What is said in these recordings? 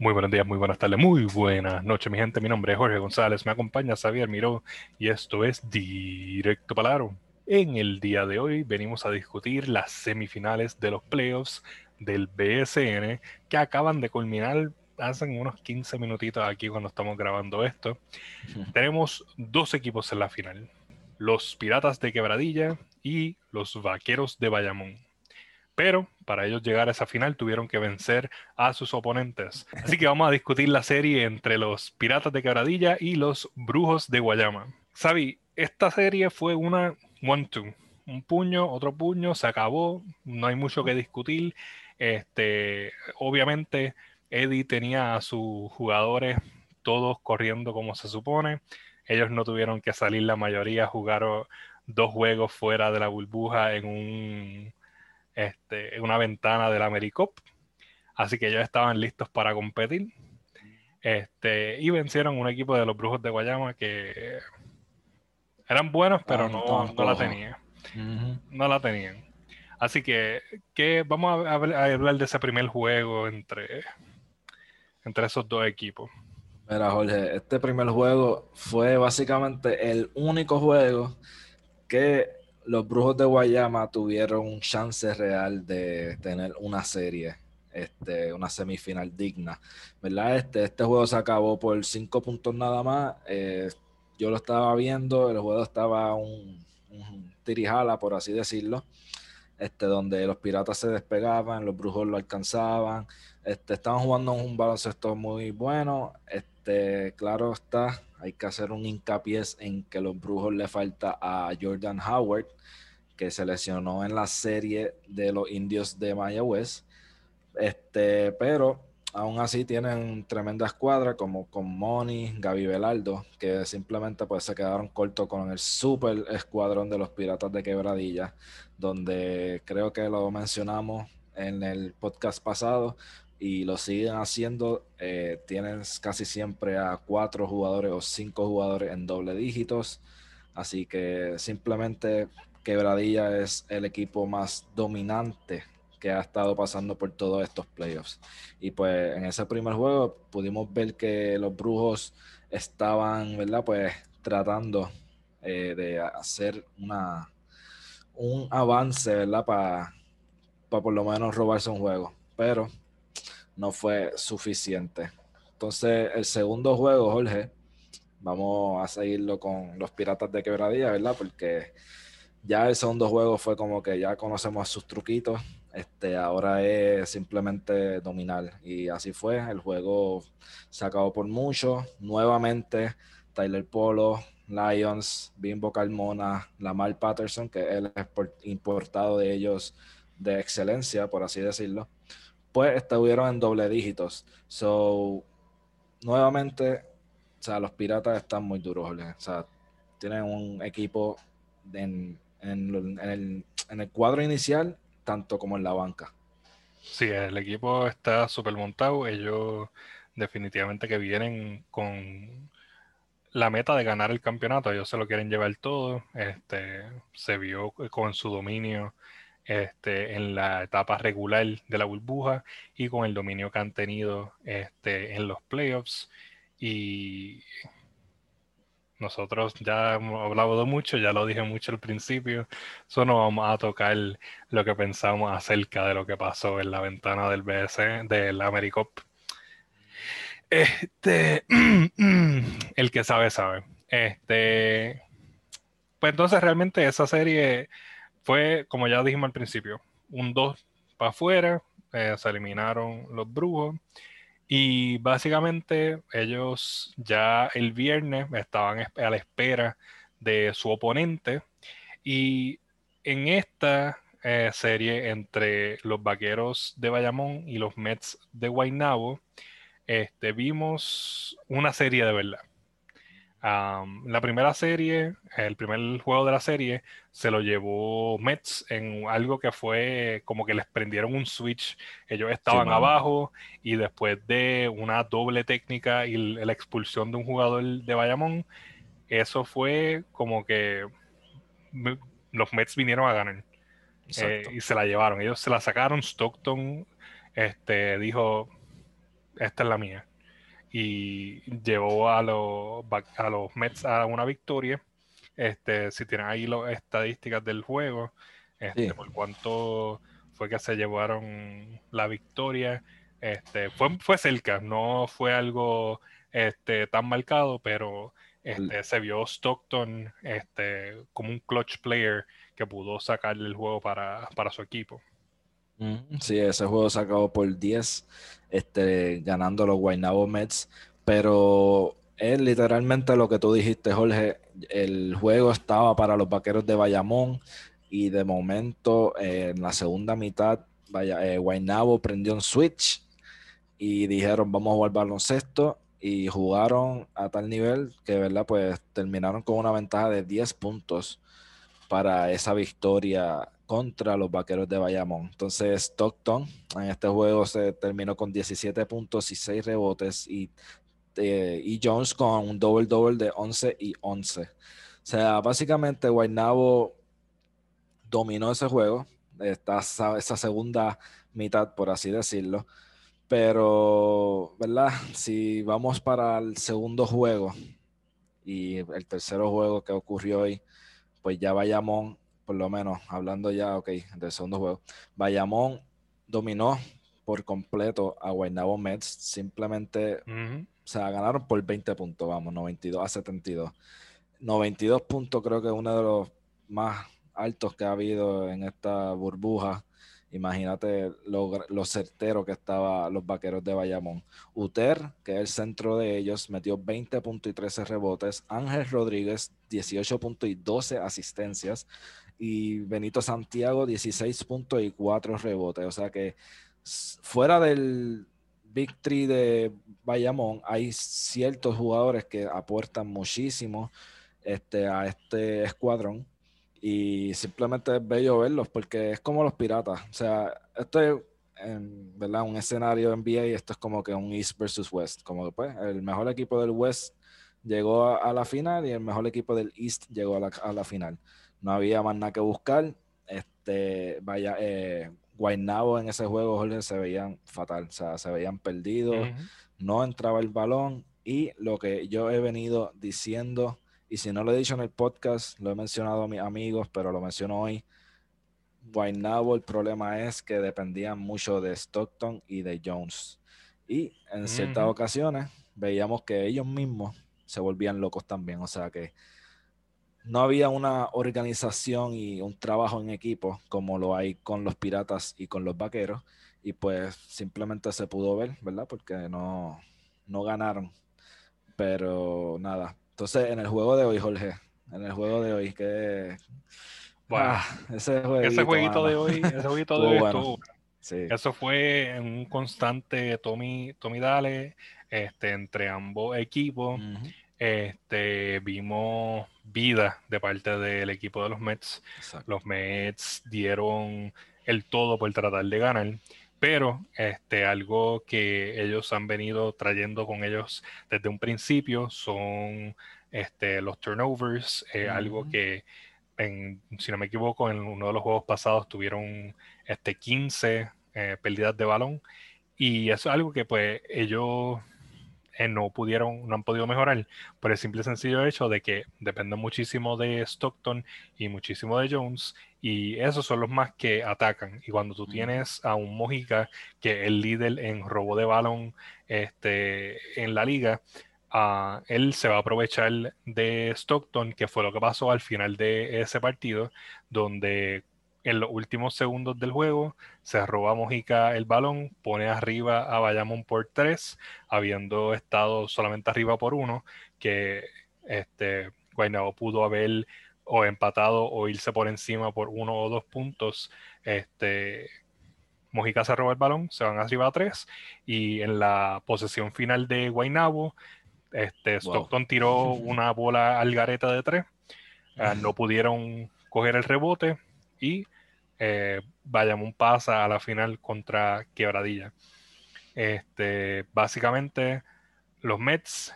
Muy buenos días, muy buenas tardes, muy buenas noches, mi gente. Mi nombre es Jorge González, me acompaña Xavier Miró y esto es Directo Palaro. En el día de hoy venimos a discutir las semifinales de los playoffs del BSN que acaban de culminar hace unos 15 minutitos aquí cuando estamos grabando esto. Tenemos dos equipos en la final, los Piratas de Quebradilla y los Vaqueros de Bayamón pero para ellos llegar a esa final tuvieron que vencer a sus oponentes. Así que vamos a discutir la serie entre los Piratas de Quebradilla y los Brujos de Guayama. Sabi, esta serie fue una one-two. Un puño, otro puño, se acabó, no hay mucho que discutir. Este, obviamente, Eddie tenía a sus jugadores todos corriendo como se supone. Ellos no tuvieron que salir, la mayoría jugaron dos juegos fuera de la burbuja en un este, una ventana del AmeriCop. Así que ellos estaban listos para competir. Este, y vencieron un equipo de los Brujos de Guayama que eran buenos, pero ah, no, no, la tenían. No la tenían. Así que, que vamos a, hablar de ese primer juego entre, entre esos dos equipos. Mira, Jorge, este primer juego fue básicamente el único juego que los Brujos de Guayama tuvieron un chance real de tener una serie, este, una semifinal digna, ¿verdad? Este, este juego se acabó por cinco puntos nada más. Eh, yo lo estaba viendo, el juego estaba un, tirijala, por así decirlo, este, donde los piratas se despegaban, los brujos lo alcanzaban, este, estaban jugando un baloncesto muy bueno. Este, claro está, hay que hacer un hincapié en que los brujos le falta a Jordan Howard, que se lesionó en la serie de los indios de Mayagüez. Este, pero aún así tienen tremenda escuadra como con Moni, Gaby Velardo, que simplemente pues se quedaron cortos con el super escuadrón de los Piratas de Quebradilla, donde creo que lo mencionamos en el podcast pasado, y lo siguen haciendo. Eh, tienen casi siempre a cuatro jugadores o cinco jugadores en doble dígitos. Así que simplemente Quebradilla es el equipo más dominante que ha estado pasando por todos estos playoffs. Y pues en ese primer juego pudimos ver que los brujos estaban, ¿verdad? Pues tratando eh, de hacer una, un avance, ¿verdad? Para por lo menos robarse un juego. Pero no fue suficiente. Entonces, el segundo juego, Jorge, vamos a seguirlo con los Piratas de Quebradilla, ¿verdad? Porque ya el segundo juego fue como que ya conocemos sus truquitos. Este, ahora es simplemente dominar. Y así fue. El juego se acabó por mucho. Nuevamente, Tyler Polo, Lions, Bimbo Carmona, Lamar Patterson, que él es importado de ellos de excelencia, por así decirlo pues estuvieron en doble dígitos. So, nuevamente, o sea, los piratas están muy duros, O sea, tienen un equipo en, el, cuadro inicial, tanto como en la banca. Sí, el equipo está súper montado. Ellos definitivamente que vienen con la meta de ganar el campeonato. Ellos se lo quieren llevar todo. Este, se vio con su dominio este, en la etapa regular de la burbuja y con el dominio que han tenido este, en los playoffs. Y nosotros ya hemos hablado mucho, ya lo dije mucho al principio, solo vamos a tocar lo que pensamos acerca de lo que pasó en la ventana del BS, del AmeriCop. Este, el que sabe, sabe. Este, pues entonces realmente esa serie fue, como ya dijimos al principio, un 2 para afuera, eh, se eliminaron los brujos y básicamente ellos ya el viernes estaban a la espera de su oponente y en esta eh, serie entre los vaqueros de Bayamón y los Mets de Guaynabo, este, vimos una serie de verdad la primera serie, el primer juego de la serie, se lo llevó Mets en algo que fue como que les prendieron un switch. Ellos estaban abajo y después de una doble técnica y la expulsión de un jugador de Bayamón, eso fue como que los Mets vinieron a ganar. Eh, y se la llevaron. Ellos se la sacaron. Stockton este, dijo, esta es la mía. Y llevó a los, a los Mets a una victoria. Este, si tienen ahí las estadísticas del juego, este, por cuánto fue que se llevaron la victoria. Este, fue, fue cerca, no fue algo este, tan marcado, pero este, se vio Stockton este, como un clutch player que pudo sacarle el juego para, su equipo. Sí, ese juego se acabó por 10, este, ganando los Guaynabo Mets, pero es literalmente lo que tú dijiste, Jorge. El juego estaba para los vaqueros de Bayamón y de momento en la segunda mitad, vaya, eh, Guaynabo prendió un switch y dijeron vamos a jugar baloncesto y jugaron a tal nivel que, ¿verdad? Pues terminaron con una ventaja de 10 puntos para esa victoria contra los Vaqueros de Bayamón. Entonces, Stockton en este juego se terminó con 17 puntos y 6 rebotes y, eh, y Jones con un doble-doble de 11 y 11. O sea, básicamente Guaynabo dominó ese juego, esta, esa segunda mitad, por así decirlo. Pero, ¿verdad? Si vamos para el segundo juego y el tercero juego que ocurrió hoy, pues ya Bayamón, por lo menos, hablando ya, ok, del segundo juego, Bayamón dominó por completo a Guaynabo Mets, simplemente, o sea, ganaron por 20 puntos, vamos, 92 a 72. 92 puntos creo que es uno de los más altos que ha habido en esta burbuja Imagínate lo, certero que estaban los vaqueros de Bayamón. Uter, que es el centro de ellos, metió 20 puntos y 13 rebotes. Ángel Rodríguez, 18 puntos y 12 asistencias. Y Benito Santiago, 16 puntos y 4 rebotes. O sea que fuera del Big Three de Bayamón, hay ciertos jugadores que aportan muchísimo este, a este escuadrón y simplemente es bello verlos porque es como los piratas. O sea, esto es en, ¿verdad? un escenario NBA y esto es como que un East versus West. Como pues, el mejor equipo del West llegó a, la final y el mejor equipo del East llegó a la, a la, final. No había más nada que buscar. Este, vaya, eh, Guaynabo en ese juego, Jorge, se veían fatal. O sea, se veían perdidos. No entraba el balón. Y lo que yo he venido diciendo y si no lo he dicho en el podcast, lo he mencionado a mis amigos, pero lo menciono hoy. Guaynabo, el problema es que dependían mucho de Stockton y de Jones. Y en ciertas ocasiones veíamos que ellos mismos se volvían locos también. O sea que no había una organización y un trabajo en equipo como lo hay con los piratas y con los vaqueros. Y pues simplemente se pudo ver, ¿verdad? Porque no, no ganaron. Pero nada, entonces, en el juego de hoy, Jorge, en el juego de hoy, que. Ah, ese, jueguito, de hoy, ese jueguito de hoy estuvo. Eso fue un constante Tommy, Tommy Dale este, entre ambos equipos. este, vimos vida de parte del equipo de los Mets. Los Mets dieron el todo por tratar de ganar. Pero este, algo que ellos han venido trayendo con ellos desde un principio son este, los turnovers, eh, algo que, en, si no me equivoco, en uno de los juegos pasados tuvieron este, 15 eh, pérdidas de balón. Y eso es algo que pues ellos eh, no pudieron, no han podido mejorar por el simple y sencillo hecho de que dependen muchísimo de Stockton y muchísimo de Jones y esos son los más que atacan. Y cuando tú tienes a un Mojica que es el líder en robo de balón este, en la liga, uh, él se va a aprovechar de Stockton, que fue lo que pasó al final de ese partido, donde en los últimos segundos del juego se roba Mojica el balón, pone arriba a Bayamón por tres, habiendo estado solamente arriba por uno, que este, Guaynabo pudo haber o empatado o irse por encima por uno o dos puntos. Este, Mojica se roba el balón, se van arriba a tres y en la posesión final de Guaynabo, este, Stockton tiró una bola al gareta de tres, ah, no pudieron coger el rebote y eh, un pasa a la final contra Quebradilla. Este, básicamente, los Mets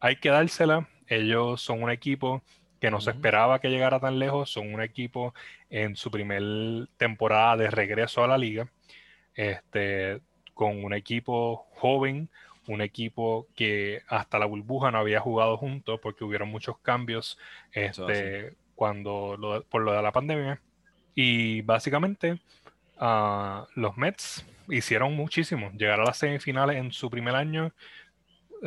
hay que dársela. Ellos son un equipo que no se esperaba que llegara tan lejos. Son un equipo en su primer temporada de regreso a la liga. Este, con un equipo joven, un equipo que hasta la burbuja no había jugado juntos porque hubieron muchos cambios este, cuando por lo de la pandemia. Y básicamente ah, los Mets hicieron muchísimo. Llegar a las semifinales en su primer año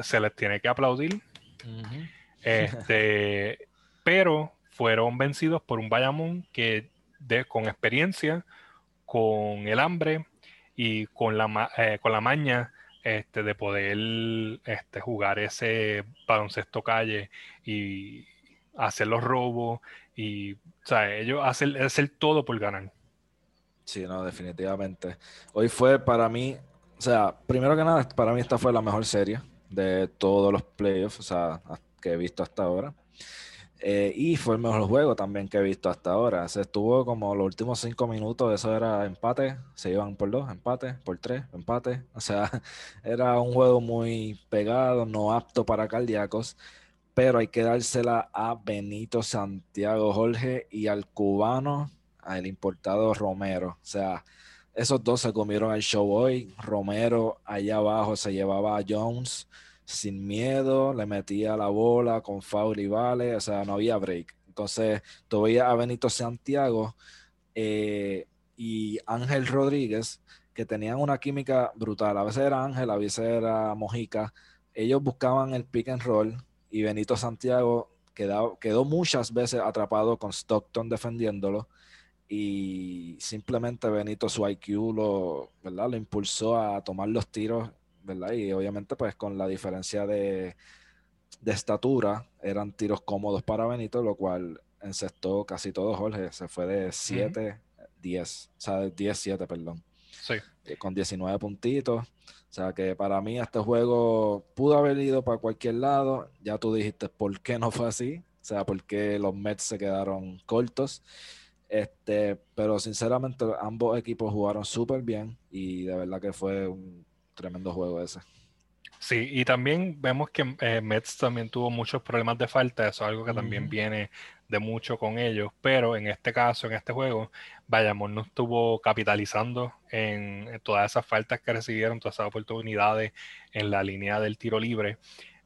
se les tiene que aplaudir. este, pero fueron vencidos por un Bayamón que de, con experiencia, con el hambre y con la, eh, con la maña este, de poder este, jugar ese baloncesto calle y hacer los robos y o sea, ellos hacen, hacer todo por ganar. Sí, no, definitivamente. Hoy fue para mí, o sea, primero que nada, para mí esta fue la mejor serie de todos los playoffs, o sea, que he visto hasta ahora. Eh, y fue el mejor juego también que he visto hasta ahora. Se estuvo como los últimos cinco minutos, eso era empate, se iban por dos, empate, por tres, empate. O sea, era un juego muy pegado, no apto para cardíacos, pero hay que dársela a Benito Santiago Jorge y al cubano, al importado Romero. O sea, esos dos se comieron el show hoy. Romero allá abajo se llevaba a Jones sin miedo, le metía la bola con foul y vale, o sea, no había break. Entonces, tú a Benito Santiago eh, y Ángel Rodríguez, que tenían una química brutal. A veces era Ángel, a veces era Mojica. Ellos buscaban el pick and roll y Benito Santiago quedó, quedó muchas veces atrapado con Stockton defendiéndolo y simplemente Benito su IQ lo, ¿verdad? lo impulsó a tomar los tiros ¿verdad? Y obviamente pues con la diferencia de, estatura eran tiros cómodos para Benito, lo cual encestó casi todo Jorge, se fue de 7, 10, o sea, de 10, 7, perdón. Sí. Eh, con 19 puntitos. O sea que para mí este juego pudo haber ido para cualquier lado. Ya tú dijiste por qué no fue así. O sea, por qué los Mets se quedaron cortos. Este, pero sinceramente ambos equipos jugaron súper bien y de verdad que fue un Tremendo juego ese. Sí, y también vemos que eh, Mets también tuvo muchos problemas de falta, eso es algo que también viene de mucho con ellos, pero en este caso, en este juego, Bayamón no estuvo capitalizando en, todas esas faltas que recibieron, todas esas oportunidades en la línea del tiro libre.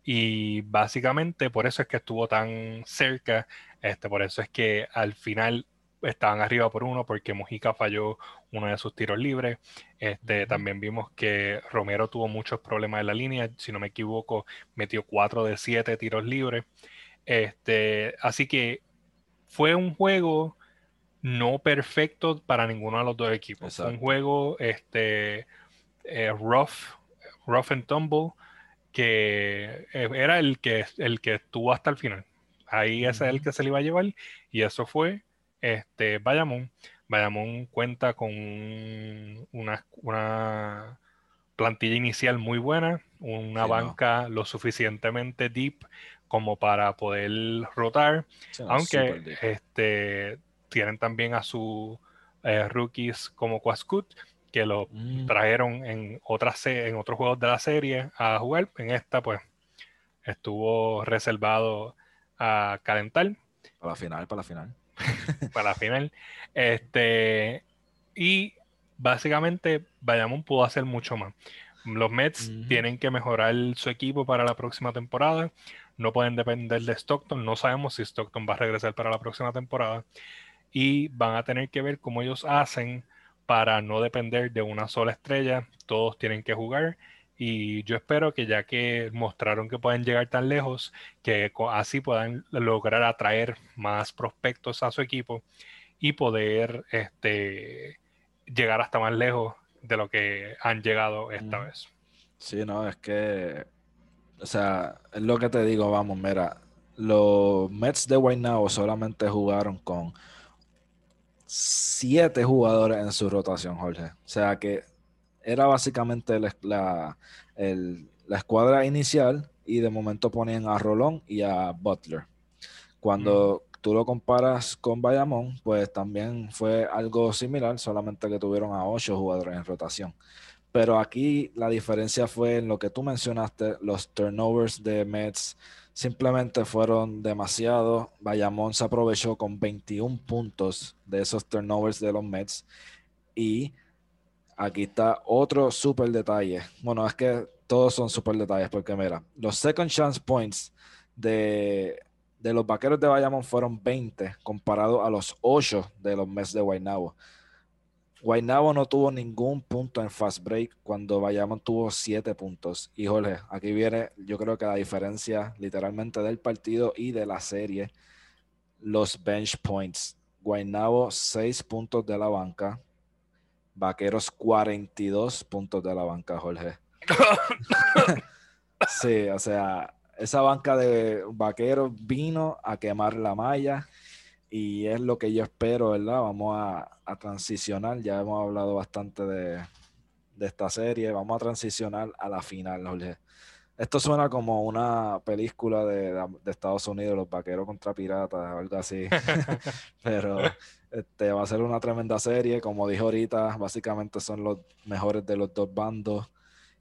Y básicamente por eso es que estuvo tan cerca, este, por eso es que al final estaban arriba por uno porque Mujica falló uno de sus tiros libres. Este, También vimos que Romero tuvo muchos problemas en la línea, si no me equivoco, metió cuatro de siete tiros libres. Este, así que fue un juego no perfecto para ninguno de los dos equipos. Un juego este, eh, rough, rough and tumble, que eh, era el que, el que estuvo hasta el final. Ahí ese es el que se le iba a llevar y eso fue este, Bayamón. Bayamón cuenta con una, plantilla inicial muy buena, una banca lo suficientemente deep como para poder rotar, aunque este, tienen también a sus eh, rookies como Quascut, que lo mm. trajeron en, otras, en otros juegos de la serie a jugar. En esta, pues, estuvo reservado a calentar. Para la final, para la final. para la final. Este, y básicamente Bayamón pudo hacer mucho más. Los Mets tienen que mejorar su equipo para la próxima temporada. No pueden depender de Stockton. No sabemos si Stockton va a regresar para la próxima temporada. Y van a tener que ver cómo ellos hacen para no depender de una sola estrella. Todos tienen que jugar y yo espero que ya que mostraron que pueden llegar tan lejos, que así puedan lograr atraer más prospectos a su equipo y poder este, llegar hasta más lejos de lo que han llegado esta vez. Sí, no, es que, o sea, es lo que te digo, vamos, mira, los Mets de Guaynabo solamente jugaron con siete jugadores en su rotación, Jorge. O sea que era básicamente la, escuadra inicial y de momento ponían a Rolón y a Butler. Cuando tú lo comparas con Bayamón, pues también fue algo similar, solamente que tuvieron a ocho jugadores en rotación. Pero aquí la diferencia fue en lo que tú mencionaste, los turnovers de Mets simplemente fueron demasiado. Bayamón se aprovechó con 21 puntos de esos turnovers de los Mets y aquí está otro super detalle. Bueno, es que todos son super detalles porque mira, los second chance points de, los vaqueros de Bayamón fueron 20 comparado a los 8 de los Mets de Guaynabo. Guaynabo no tuvo ningún punto en fast break cuando Bayamón tuvo 7 puntos. Y Jorge, aquí viene yo creo que la diferencia literalmente del partido y de la serie. Los bench points. Guaynabo 6 puntos de la banca. Vaqueros 42 puntos de la banca, Jorge. sí, o sea, esa banca de vaqueros vino a quemar la malla y es lo que yo espero, ¿verdad? Vamos a, transicionar, ya hemos hablado bastante de, esta serie, vamos a transicionar a la final, Jorge. Esto suena como una película de, Estados Unidos, los vaqueros contra piratas, algo así. Pero este, va a ser una tremenda serie. Como dije ahorita, básicamente son los mejores de los dos bandos.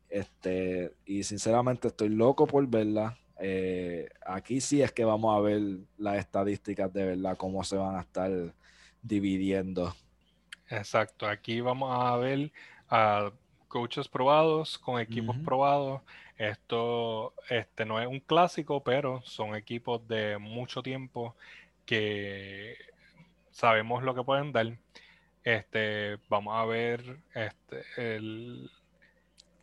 Este, y sinceramente estoy loco por verla. Eh, aquí sí es que vamos a ver las estadísticas de verdad, cómo se van a estar dividiendo. Exacto, aquí vamos a ver a coaches probados con equipos probados. Esto este, no es un clásico, pero son equipos de mucho tiempo que sabemos lo que pueden dar. Este, vamos a ver este, el,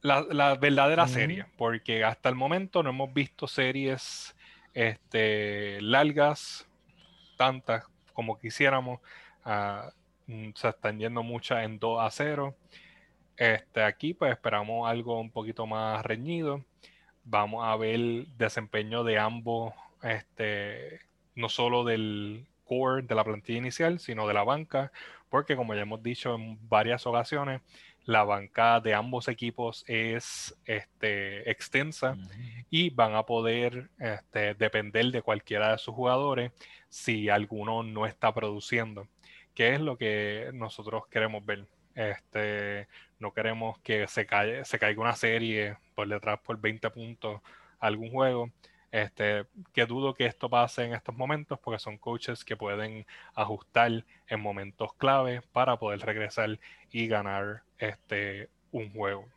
la, verdadera serie, porque hasta el momento no hemos visto series este, largas, tantas como quisiéramos. Ah, se están yendo muchas en 2 a 0. Este, aquí pues esperamos algo un poquito más reñido. Vamos a ver el desempeño de ambos, este, no solo del core de la plantilla inicial, sino de la banca, porque como ya hemos dicho en varias ocasiones, la banca de ambos equipos es este, extensa y van a poder este, depender de cualquiera de sus jugadores si alguno no está produciendo, que es lo que nosotros queremos ver. Este, no queremos que se, se caiga una serie por detrás por 20 puntos algún juego. Este, que dudo que esto pase en estos momentos porque son coaches que pueden ajustar en momentos clave para poder regresar y ganar este, un juego.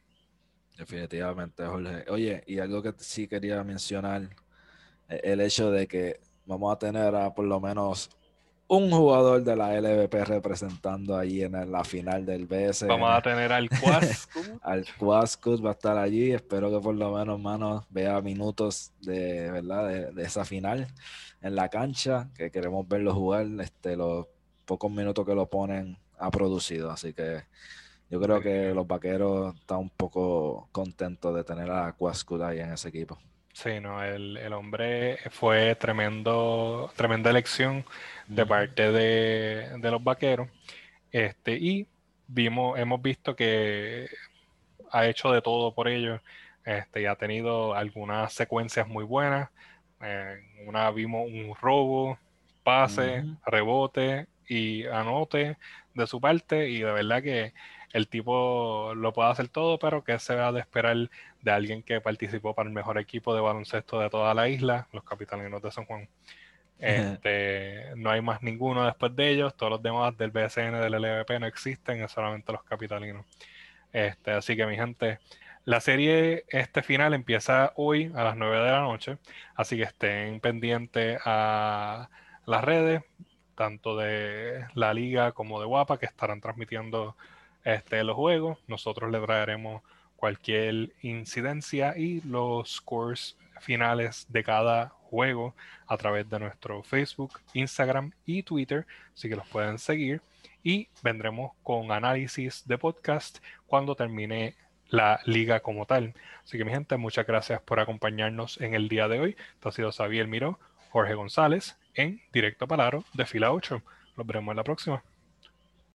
Definitivamente, Jorge. Oye, y algo que sí quería mencionar, e-, el hecho de que vamos a tener por lo menos un jugador de la LVP representando ahí en la final del BS. Vamos a tener al Quascus. al Quascus va a estar allí. Espero que por lo menos, mano, vea minutos de, ¿verdad? De, esa final en la cancha, que queremos verlo jugar. Este, los pocos minutos que lo ponen ha producido. Así que yo creo que los vaqueros están un poco contentos de tener a Quascus ahí en ese equipo. Sí, no, el, el hombre fue tremendo, tremenda elección de parte de, los vaqueros. Este, y vimos, hemos visto que ha hecho de todo por ellos. Este, y ha tenido algunas secuencias muy buenas. una vimos un robo, pase, rebote y anote de su parte. Y de verdad que el tipo lo puede hacer todo, pero que se va de esperar de alguien que participó para el mejor equipo de baloncesto de toda la isla, los Capitalinos de San Juan. Este, no hay más ninguno después de ellos, todos los demás del BSN, del LVP no existen, es solamente los capitalinos. Este, así que mi gente, la serie este final empieza hoy a las 9 de la noche, así que estén pendientes a las redes, tanto de la liga como de Guapa, que estarán transmitiendo este, los juegos. Nosotros le traeremos cualquier incidencia y los scores finales de cada juego a través de nuestro Facebook, Instagram y Twitter, así que los pueden seguir. Y vendremos con análisis de podcast cuando termine la liga como tal. Así que mi gente, muchas gracias por acompañarnos en el día de hoy. Esto ha sido Xavier Miró, Jorge González en Directo Palaro de Fila 8. Nos veremos en la próxima.